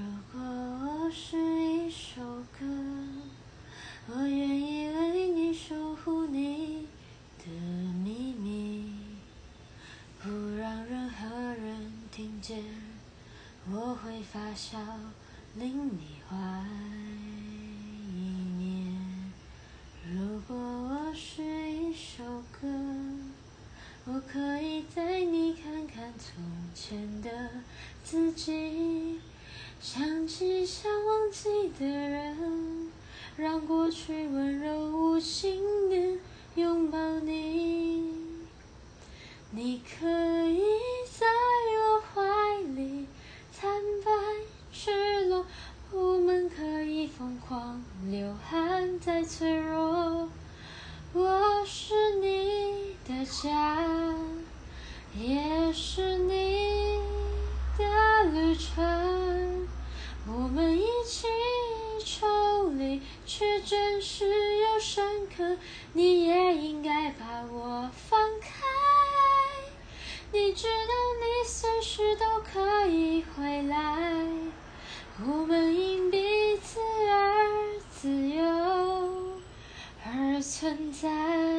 如果我是一首歌，我愿意为你守护你的秘密，不让任何人听见。我会发笑，令你怀念。如果我是一首歌，我可以带你看看从前的自己，想起想忘记的人，让过去温柔无情地拥抱你。你可以在我怀里坦白赤裸，我们可以疯狂流汗再脆弱。我是你的家，也是你你却真实又深刻你也应该把我放开。你知道你随时都可以回来我们因彼此而自由而存在。